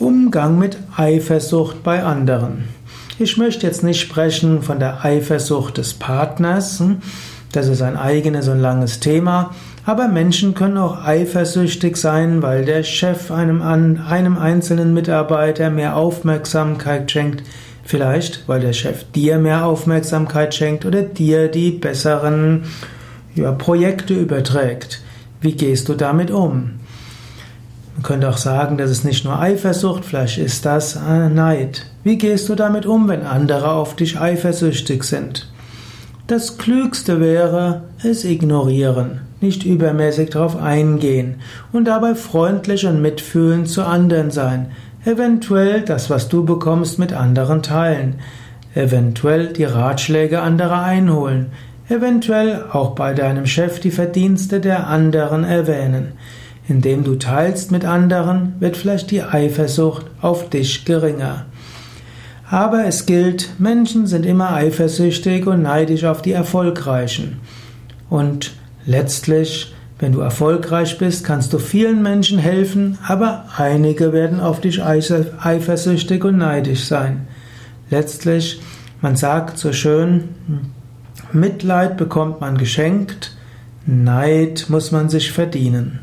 Umgang mit Eifersucht bei anderen. Ich möchte jetzt nicht sprechen von der Eifersucht des Partners, das ist ein eigenes und langes Thema, aber Menschen können auch eifersüchtig sein, weil der Chef einem, einem einzelnen Mitarbeiter mehr Aufmerksamkeit schenkt, vielleicht weil der Chef dir mehr Aufmerksamkeit schenkt oder dir die besseren ja, Projekte überträgt. Wie gehst du damit um? Man könnte auch sagen, das ist nicht nur Eifersucht, vielleicht ist das äh, Neid. Wie gehst du damit um, wenn andere auf dich eifersüchtig sind? Das Klügste wäre, es ignorieren, nicht übermäßig darauf eingehen und dabei freundlich und mitfühlend zu anderen sein, eventuell das, was du bekommst, mit anderen teilen, eventuell die Ratschläge anderer einholen, eventuell auch bei deinem Chef die Verdienste der anderen erwähnen. Indem du teilst mit anderen, wird vielleicht die Eifersucht auf dich geringer. Aber es gilt, Menschen sind immer eifersüchtig und neidisch auf die Erfolgreichen. Und letztlich, wenn du erfolgreich bist, kannst du vielen Menschen helfen, aber einige werden auf dich eifersüchtig und neidisch sein. Letztlich, man sagt so schön, Mitleid bekommt man geschenkt, Neid muss man sich verdienen.